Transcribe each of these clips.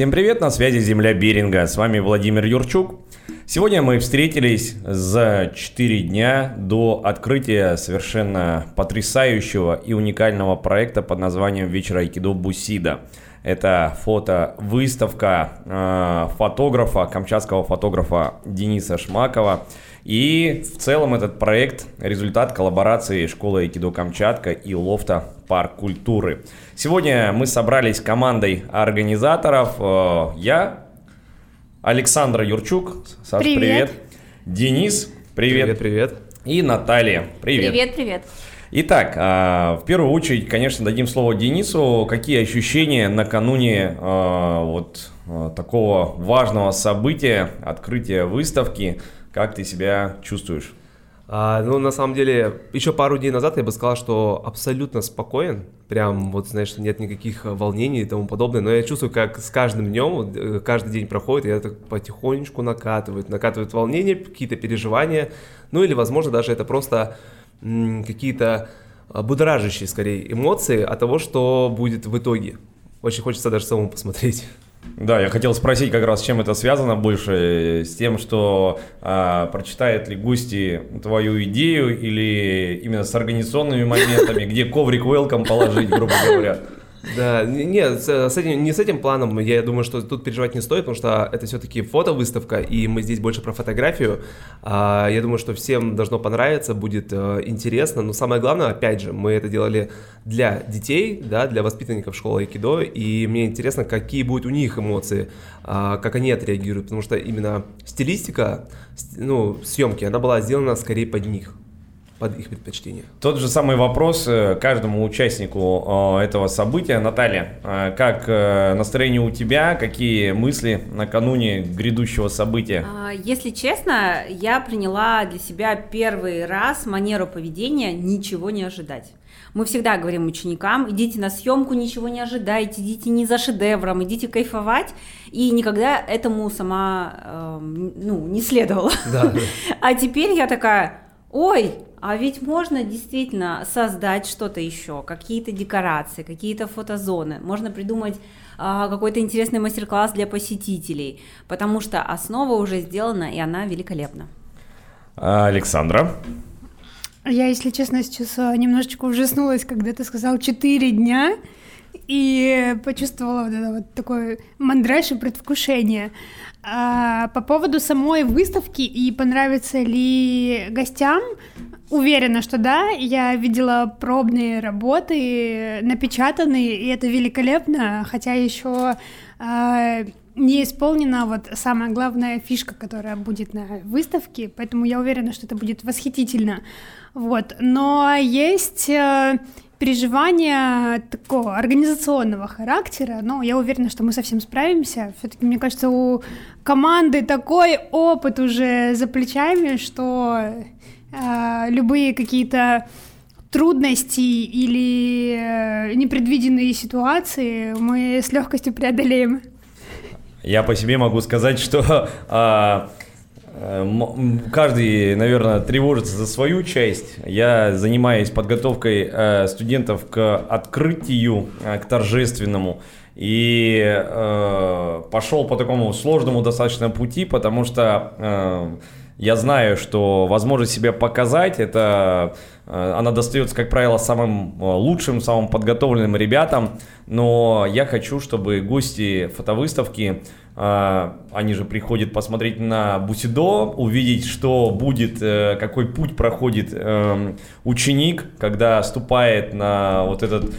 Всем привет, на связи Земля Беринга, с вами Владимир Юрчук. Сегодня мы встретились за 4 дня до открытия совершенно потрясающего и уникального проекта под названием «Вечер Айкидо Бусида». Это фото-выставка э, фотографа, камчатского фотографа Дениса Шмакова. И в целом этот проект – результат коллаборации школы Айкидо Камчатка и лофта Парк культуры. Сегодня мы собрались командой организаторов. Э, я, Александра Юрчук, Саш, привет. привет. Денис, привет. Привет, привет. И Наталья, привет. Привет, привет. Итак, а, в первую очередь, конечно, дадим слово Денису. Какие ощущения накануне а, вот такого важного события, открытия выставки? Как ты себя чувствуешь? А, ну, на самом деле, еще пару дней назад я бы сказал, что абсолютно спокоен. Прям, вот, знаешь, нет никаких волнений и тому подобное. Но я чувствую, как с каждым днем, э, каждый день проходит, и это потихонечку накатывает. Накатывает волнение, какие-то переживания. Ну, или, возможно, даже это просто какие-то а, будоражащие, скорее, эмоции от того, что будет в итоге. Очень хочется даже самому посмотреть. Да, я хотел спросить как раз, чем это связано больше, с тем, что а, прочитает ли гости твою идею или именно с организационными моментами, где коврик welcome положить, грубо говоря. Да, нет, с этим, не с этим планом, я думаю, что тут переживать не стоит, потому что это все-таки фотовыставка, и мы здесь больше про фотографию. А, я думаю, что всем должно понравиться, будет э, интересно, но самое главное, опять же, мы это делали для детей, да, для воспитанников школы Айкидо, и мне интересно, какие будут у них эмоции, а, как они отреагируют, потому что именно стилистика, ну, съемки, она была сделана скорее под них под их предпочтение. Тот же самый вопрос э, каждому участнику э, этого события. Наталья, э, как настроение у тебя? Какие мысли накануне грядущего события? А, если честно, я приняла для себя первый раз манеру поведения ничего не ожидать. Мы всегда говорим ученикам, идите на съемку, ничего не ожидайте, идите не за шедевром, идите кайфовать. И никогда этому сама э, ну, не следовала. Да. А теперь я такая, ой, а ведь можно действительно создать что-то еще, какие-то декорации, какие-то фотозоны. Можно придумать а, какой-то интересный мастер-класс для посетителей, потому что основа уже сделана, и она великолепна. Александра? Я, если честно, сейчас а, немножечко ужаснулась, когда ты сказал 4 дня, и почувствовала вот это вот такое мандраж и предвкушение. А, по поводу самой выставки и понравится ли гостям, Уверена, что да. Я видела пробные работы, напечатанные, и это великолепно, хотя еще э, не исполнена вот самая главная фишка, которая будет на выставке, поэтому я уверена, что это будет восхитительно. Вот. Но есть э, переживания такого организационного характера, но я уверена, что мы совсем справимся. Все-таки, мне кажется, у команды такой опыт уже за плечами, что а, любые какие-то трудности или э, непредвиденные ситуации мы с легкостью преодолеем. Я по себе могу сказать, что а, каждый, наверное, тревожится за свою часть. Я занимаюсь подготовкой э, студентов к открытию, к торжественному. И э, пошел по такому сложному достаточно пути, потому что э, я знаю, что возможность себя показать, это э, она достается, как правило, самым э, лучшим, самым подготовленным ребятам, но я хочу, чтобы гости фотовыставки, э, они же приходят посмотреть на Бусидо, увидеть, что будет, какой путь проходит ученик, когда ступает на вот этот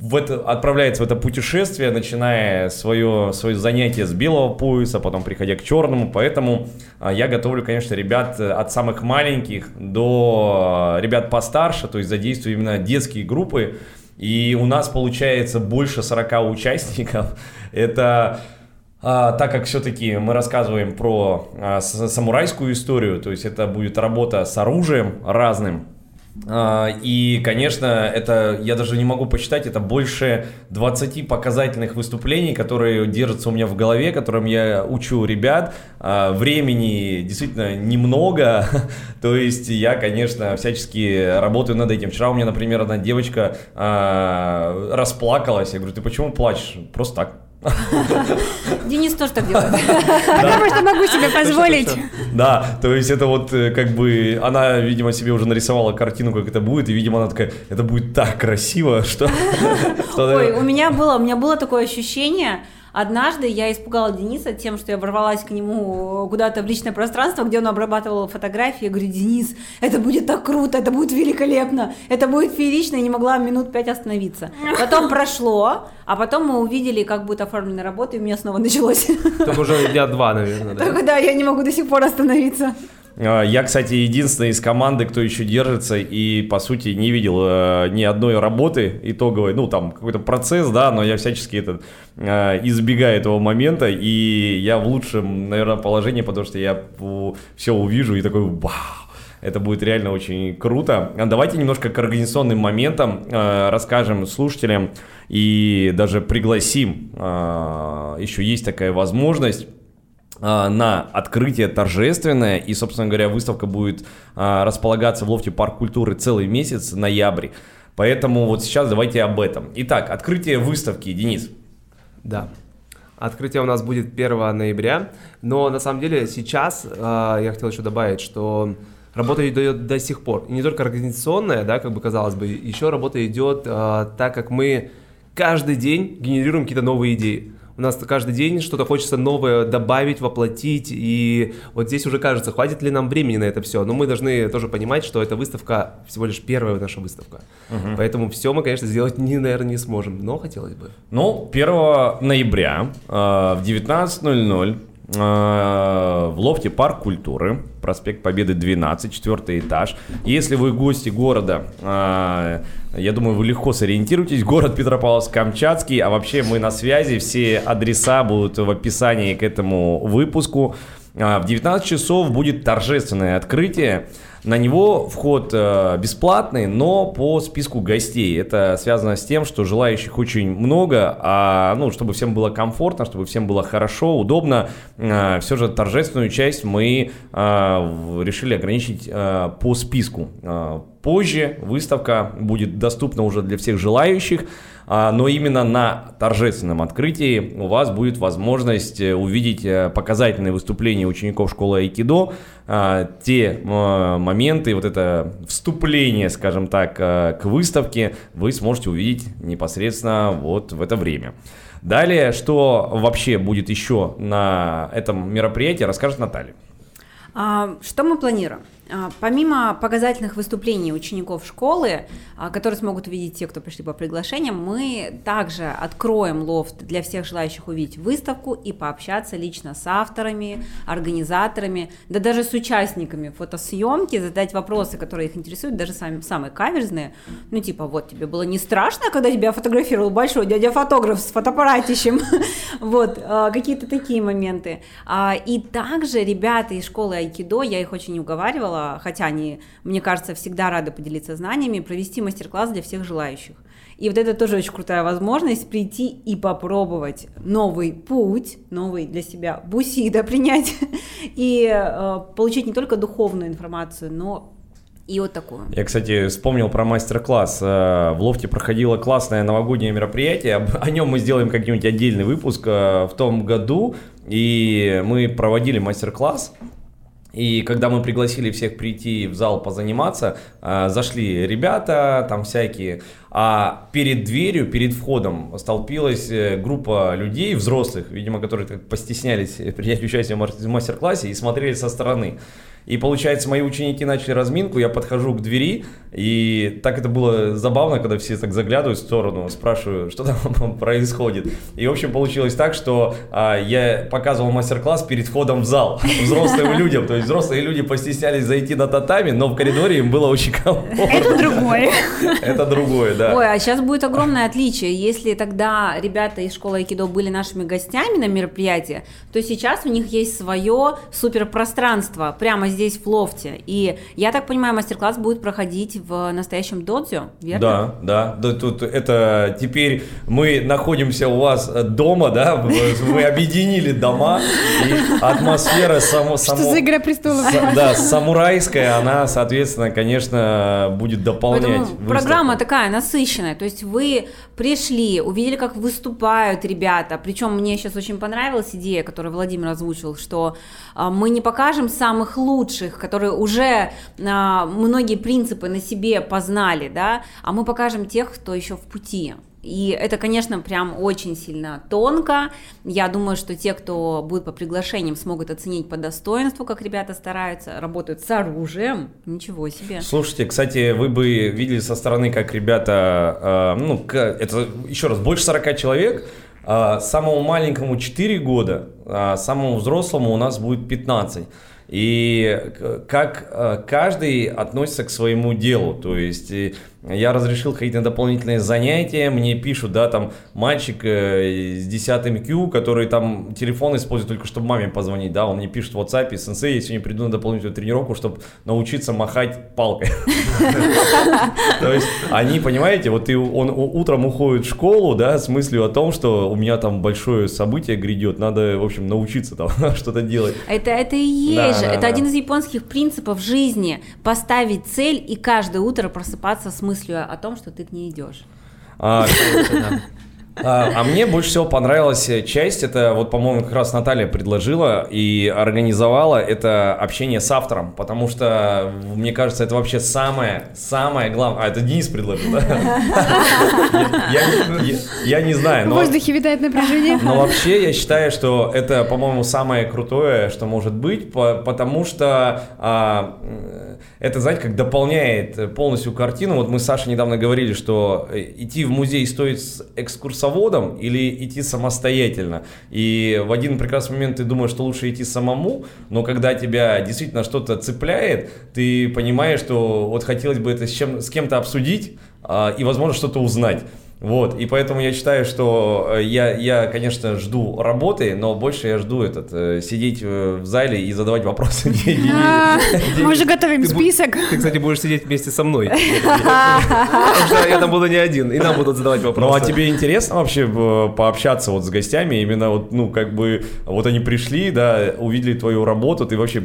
в это, отправляется в это путешествие, начиная свое, свое занятие с белого пояса, потом приходя к черному. Поэтому а, я готовлю, конечно, ребят э, от самых маленьких до а, ребят постарше, то есть задействую именно детские группы. И у нас получается больше 40 участников. Это а, так как все-таки мы рассказываем про а, самурайскую историю, то есть это будет работа с оружием разным, и, конечно, это, я даже не могу посчитать, это больше 20 показательных выступлений, которые держатся у меня в голове, которым я учу ребят. А, времени действительно немного, то есть я, конечно, всячески работаю над этим. Вчера у меня, например, одна девочка а, расплакалась, я говорю, ты почему плачешь? Просто так Денис тоже так делает. Потому что могу себе позволить. Да, то есть это вот э, как бы она, видимо, себе уже нарисовала картину, как это будет, и, видимо, она такая, это будет так красиво, что... что, Ой, у меня было, у меня было такое ощущение, Однажды я испугала Дениса тем, что я ворвалась к нему куда-то в личное пространство, где он обрабатывал фотографии. Я говорю, Денис, это будет так круто, это будет великолепно, это будет феерично, и не могла минут пять остановиться. Потом прошло, а потом мы увидели, как будет оформлена работа, и у меня снова началось. Так уже дня два, наверное, да? Так да, я не могу до сих пор остановиться. А, Я, кстати, единственный из команды, кто еще держится и, по сути, не видел э, ни одной работы итоговой, ну, там, какой-то процесс, да, но я всячески это, э, избегаю этого момента, и я в лучшем, наверное, положении, потому что я все увижу и такой, вау, это будет реально очень круто. А Давайте немножко к организационным моментам э, расскажем слушателям и даже пригласим. Э, еще есть такая возможность на открытие торжественное, и, собственно говоря, выставка будет а, располагаться в лофте Парк культуры целый месяц, ноябрь. Поэтому вот сейчас давайте об этом. Итак, открытие выставки, Денис. Да. Открытие у нас будет 1 ноября, но на самом деле сейчас э, я хотел еще добавить, что работа идет до сих пор. И не только организационная, да, как бы казалось бы, еще работа идет э, так, как мы каждый день генерируем какие-то новые идеи. У нас каждый день что-то хочется новое добавить, воплотить, и вот здесь уже кажется, хватит ли нам времени на это все. Но мы должны тоже понимать, что эта выставка всего лишь первая наша выставка. Мгм. Поэтому все мы, конечно, сделать, не, наверное, не сможем, но хотелось бы. Ну, 1 ноября э, в 19.00 э, в лофте Парк культуры, проспект Победы 12, четвертый этаж. Если вы гости города, э, я думаю, вы легко сориентируетесь. Город Петропавловск-Камчатский, а вообще мы на связи, все адреса будут в описании к этому выпуску. А, В 19 часов будет торжественное открытие. На него вход э, бесплатный, но по списку гостей. Это связано с тем, что желающих очень много, а ну, чтобы всем было комфортно, чтобы всем было хорошо, удобно, э, все же торжественную часть мы э, решили ограничить по списку. Позже выставка будет доступна уже для всех желающих, но именно на торжественном открытии у вас будет возможность э, увидеть э, показательные выступления учеников школы Айкидо, а, те моменты, вот это вступление, скажем так, э, к выставке вы сможете увидеть непосредственно вот в это время. Далее, что вообще будет еще на этом мероприятии, расскажет Наталья. А, Что мы планируем? А, Помимо показательных выступлений учеников школы, а, которые смогут увидеть те, кто пришли по приглашениям, мы также откроем лофт для всех желающих увидеть выставку и пообщаться лично с авторами, организаторами, да даже с участниками фотосъемки, задать вопросы, которые их интересуют, даже сами, самые каверзные. Ну, типа, вот, тебе было не страшно, когда тебя фотографировал большой дядя-фотограф с фотоаппаратищем? Вот, а, какие-то такие моменты. И также ребята из школы айкидо, я их очень уговаривала, хотя они, мне кажется, всегда рады поделиться знаниями, провести мастер-класс для всех желающих. И вот это тоже очень крутая возможность прийти и попробовать новый путь, новый для себя бусида принять и э, получить не только духовную информацию, но и вот такую. Я, кстати, вспомнил про мастер-класс. Э, В Лофте проходило классное новогоднее мероприятие. О нем мы сделаем как-нибудь отдельный выпуск э, в том году. И мы проводили мастер-класс. И когда мы пригласили всех прийти в зал позаниматься, э, зашли ребята там всякие, а перед дверью, перед входом столпилась э, группа людей, взрослых, видимо, которые так постеснялись принять участие в мастер-классе и смотрели со стороны. И получается, мои ученики начали разминку, я подхожу к двери, и так это было забавно, когда все так заглядывают в сторону, спрашиваю, что там происходит. И, в общем, получилось так, что а, я показывал мастер-класс перед входом в зал взрослым людям. То есть взрослые люди постеснялись зайти на татами, но в коридоре им было очень комфортно. Это другое. Это другое, да. Ой, а сейчас будет огромное отличие. Если тогда ребята из школы Айкидо были нашими гостями на мероприятии, то сейчас у них есть свое суперпространство прямо здесь здесь в лофте. И я так понимаю, мастер-класс будет проходить в настоящем додзё, верно? Да, да, да, тут это теперь мы находимся у вас дома, да, вы объединили дома, и атмосфера само, само, Что за игра престолов? С, да, самурайская, она, соответственно, конечно, будет дополнять. Поэтому программа такая насыщенная. То есть вы пришли, увидели, как выступают ребята. Причем мне сейчас очень понравилась идея, которую Владимир озвучил, что а, мы не покажем самых лучших, которые уже а, многие принципы на себе познали, да, а мы покажем тех, кто еще в пути. И это, конечно, прям очень сильно тонко. Я думаю, что те, кто будет по приглашениям, смогут оценить по достоинству, как ребята стараются, работают с оружием. Ничего себе. Слушайте, кстати, вы бы видели со стороны, как ребята, э, ну, это еще раз, больше 40 человек, э, самому маленькому 4 года, а самому взрослому у нас будет 15. И как каждый относится к своему делу, то есть я разрешил на дополнительные занятия, мне пишут, да, там, мальчик э, с 10 Q, который там телефон использует только, чтобы маме позвонить, да, он мне пишет в WhatsApp, сенсей, я сегодня приду на дополнительную тренировку, чтобы научиться махать палкой. То есть они, понимаете, вот он утром уходит в школу, да, с мыслью о том, что у меня там большое событие грядет, надо, в общем, научиться там что-то делать. Это, это и есть же, это один из японских принципов жизни, поставить цель и каждое утро просыпаться с мыслью о том, что ты к ней идешь. А, а, а мне больше всего понравилась часть, это вот, по-моему, как раз Наталья предложила и организовала это общение с автором, потому что, мне кажется, это вообще самое, самое главное. А, это Денис предложил, да? Я не знаю. В воздухе витает напряжение. Но вообще я считаю, что это, по-моему, самое крутое, что может быть, потому что а, это, знаете, как дополняет полностью картину. Вот мы с Сашей недавно говорили, что э, идти в музей стоит с экскурсоводом или идти самостоятельно. И в один прекрасный момент ты думаешь, что лучше идти самому, но когда тебя действительно что-то цепляет, ты понимаешь, что вот хотелось бы это с, чем, с кем-то обсудить а, и, возможно, что-то узнать. Вот, и поэтому я считаю, что э, я, я, конечно, жду работы, но больше я жду этот, э, сидеть в зале и задавать вопросы. А, мы уже готовим список. Ты, кстати, будешь сидеть вместе со мной. Потому что я там буду не один, и нам будут задавать вопросы. Ну, а тебе интересно вообще э, пообщаться вот с гостями? Именно вот, ну, как бы, вот они пришли, да, увидели твою работу, ты вообще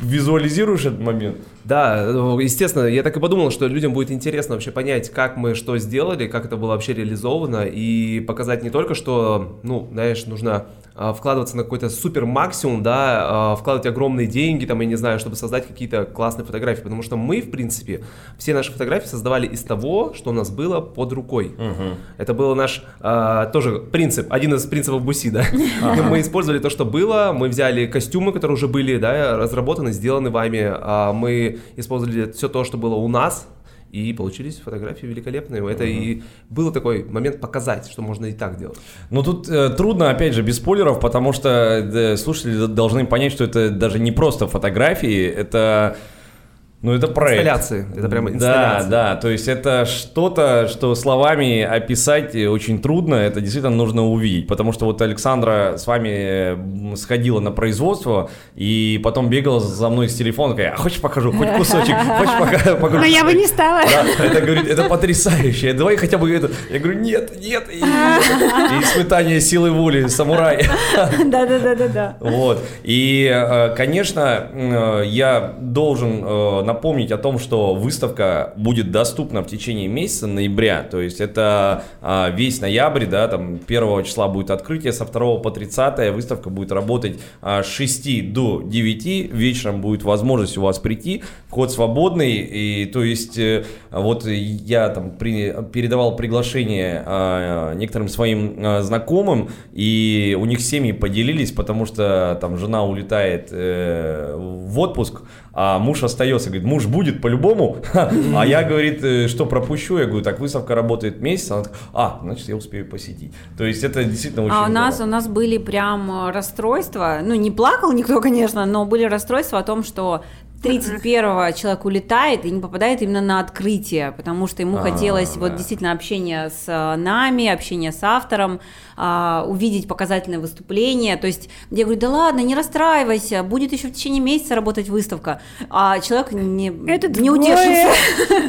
визуализируешь этот момент? Да, естественно, я так и подумал, что людям будет интересно вообще понять, как мы что сделали, как это было вообще реализовано, и показать не только, что, ну, знаешь, нужно вкладываться на какой-то супер максимум, да, а, вкладывать огромные деньги, там, я не знаю, чтобы создать какие-то классные фотографии, потому что мы, в принципе, все наши фотографии создавали из того, что у нас было под рукой. Угу. Это был наш а, тоже принцип, один из принципов Буси, да. Ага. Мы использовали то, что было, мы взяли костюмы, которые уже были, да, разработаны, сделаны вами, а мы использовали все то, что было у нас, и получились фотографии великолепные. Это uh-huh. и был такой момент показать, что можно и так делать. Ну тут э, трудно, опять же, без спойлеров, потому что э, слушатели должны понять, что это даже не просто фотографии, это ну, это проект. Инсталляции. Это прямо инсталляции. Да, да. То есть это что-то, что словами описать очень трудно. Это действительно нужно увидеть. Потому что вот Александра с вами сходила на производство и потом бегала за мной с телефона. Такая, а хочешь покажу? Хоть кусочек? Хочешь покажу? Но я бы не стала. Да, это, говорит, это потрясающе. Давай хотя бы это. Я говорю, нет, нет. И, и испытание силы воли самурай. Да-да-да-да-да. Вот. И, э, конечно, э, я должен э, напомнить о том, что выставка будет доступна в течение месяца ноября, то есть это а, весь ноябрь, да, там 1 числа будет открытие, со 2 по 30 выставка будет работать а, с 6 до 9, вечером будет возможность у вас прийти, вход свободный, и то есть э, вот я там при, передавал приглашение а, некоторым своим а, знакомым, и у них семьи поделились, потому что там жена улетает э, в отпуск, а муж остается, говорит, муж будет по-любому, а я, говорит, «Э, что пропущу, я говорю, так выставка работает месяц, она такая, а, значит, я успею посетить. То есть это действительно очень А у нас, у нас были прям э, расстройства, ну, не плакал никто, конечно, но были расстройства о том, что 31-го человек улетает и не попадает именно на открытие, потому что ему А, хотелось вот да. действительно общения с э, нами, общения с автором, а, увидеть показательное выступление. То есть я говорю, да ладно, не расстраивайся, будет еще в течение месяца работать выставка. А человек не, Это не утешился.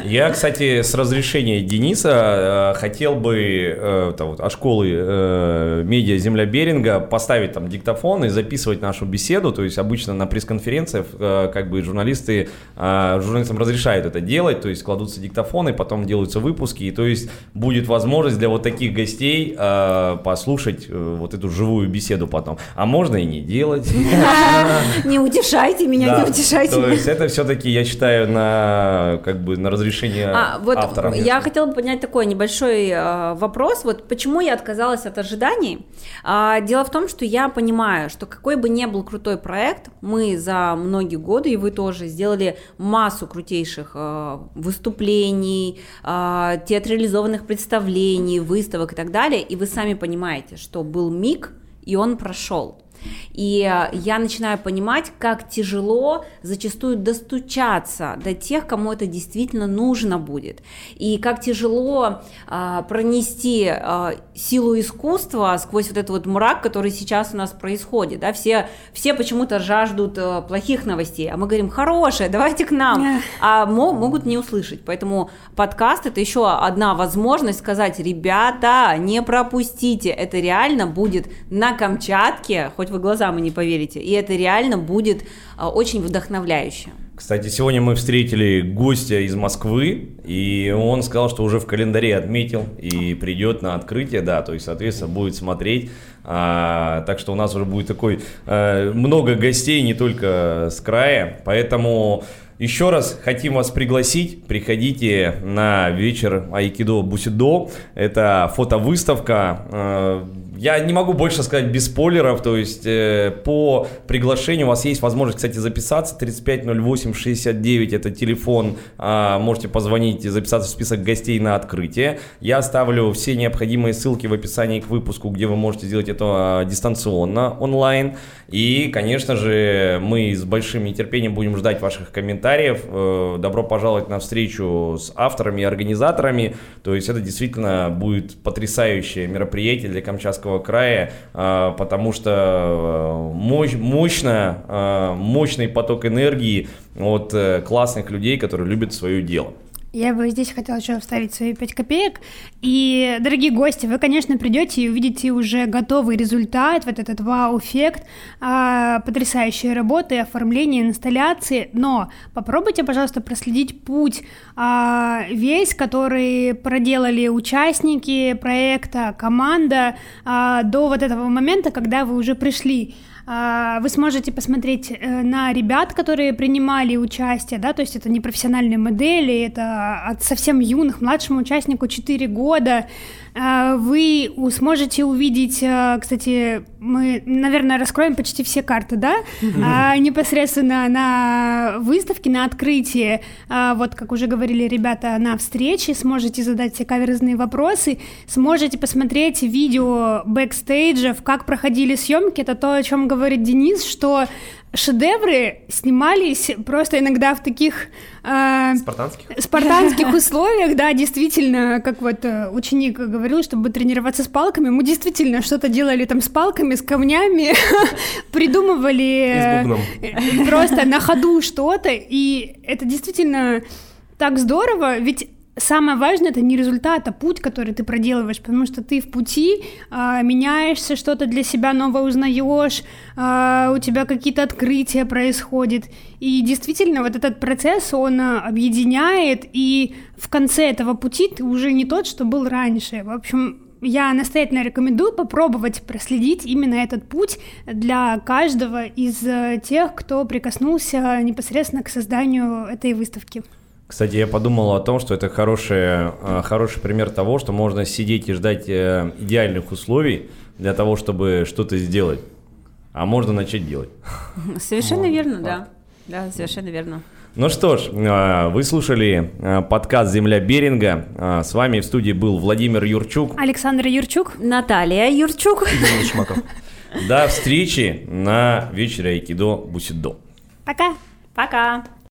Я, кстати, с разрешения Дениса э, хотел бы э, там вот, от школы э, медиа Земля Беринга поставить там диктофон и записывать нашу беседу. То есть обычно на пресс-конференциях э, как бы журналисты э, журналистам разрешают это делать, то есть кладутся диктофоны, потом делаются выпуски, и то есть будет возможность для вот таких гостей э, послушать э, вот эту живую беседу потом. А можно и не делать. Не утешайте меня, не утешайте То меня. есть это все-таки, я считаю, на как бы на разрешение А, автора. я хотела бы поднять такой небольшой э, вопрос. Вот почему я отказалась от ожиданий? А, дело в том, что я понимаю, что какой бы ни был крутой проект, мы за многие годы, и вы тоже, сделали массу крутейших э, выступлений, театрализованных представлений, выставок и так далее. И вы сами понимаете, что был миг, и он прошел. И э, я начинаю понимать, как тяжело зачастую достучаться до тех, кому это действительно нужно будет. И как тяжело а, пронести а, силу искусства сквозь вот этот вот мрак, который сейчас у нас происходит. Да? Все, все почему-то жаждут а, плохих новостей, а мы говорим, хорошие, давайте к нам. А мо- могут не услышать. Поэтому подкаст это еще одна возможность сказать, ребята, не пропустите, это реально будет на Камчатке, хоть вы глазам и не поверите, и это реально будет а, очень вдохновляюще. Кстати, сегодня мы встретили гостя из Москвы, и он сказал, что уже в календаре отметил и придет на открытие, да, то есть, соответственно, будет смотреть. А, так что у нас уже будет такой э, много гостей, не только с края, поэтому еще раз хотим вас пригласить, приходите на вечер Айкидо Бусидо, это фотовыставка, э, я не могу больше сказать без спойлеров, то есть э, по приглашению у вас есть возможность, кстати, записаться, 350869 это телефон, а, можете позвонить и записаться в список гостей на открытие. Я оставлю все необходимые ссылки в описании к выпуску, где вы можете сделать это а, дистанционно, онлайн. И, конечно же, мы с большим нетерпением будем ждать ваших комментариев. Э, Добро пожаловать на встречу с авторами и организаторами. То есть это действительно будет потрясающее мероприятие для Камчатского края, э, потому что э, мощ- мощно, э, мощный поток энергии от классных людей, которые любят свое дело. Я бы здесь хотела еще вставить свои 5 копеек. И, дорогие гости, вы, конечно, придете и увидите уже готовый результат, вот этот вау-эффект, а, потрясающие работы, оформление, инсталляции, но попробуйте, пожалуйста, проследить путь а, весь, который проделали участники проекта, команда а, до вот этого момента, когда вы уже пришли. А, Вы сможете посмотреть э, на ребят, которые принимали участие, да, то есть это не профессиональные модели, это от совсем юных, младшему участнику 4 года. А, Вы сможете увидеть, э, кстати, мы, наверное, раскроем почти все карты, да, А, непосредственно на выставке, на открытии, а, вот как уже говорили ребята, на встрече, сможете задать все каверзные вопросы, сможете посмотреть видео бэкстейджев, как проходили съемки, это то, о чем говорит Денис, что шедевры снимались просто иногда в таких а, Спартанских? спартанских условиях, да, действительно, как вот э, ученик говорил, чтобы тренироваться с палками, мы действительно что-то делали там с палками, с камнями, придумывали э, просто на ходу что-то, и это действительно так здорово, ведь самое важное это не результат, а путь, который ты проделываешь, потому что ты в пути а, меняешься, что-то для себя новое узнаешь, а, у тебя какие-то открытия происходят, и действительно вот этот процесс он а, объединяет, и в конце этого пути ты уже не тот, что был раньше. В общем, я настоятельно рекомендую попробовать проследить именно этот путь для каждого из э, тех, кто прикоснулся непосредственно к созданию этой выставки. Кстати, я подумал о том, что это хороший, э, хороший пример того, что можно сидеть и ждать э, идеальных условий для того, чтобы что-то сделать. А можно начать делать. Совершенно верно, да. Да, совершенно верно. Ну что ж, э, вы слушали подкаст «Земля Беринга». С вами в студии был Владимир Юрчук. Александр Юрчук. Наталья Юрчук. Шмаков. До встречи на вечере Айкидо Бусидо. Пока. Пока.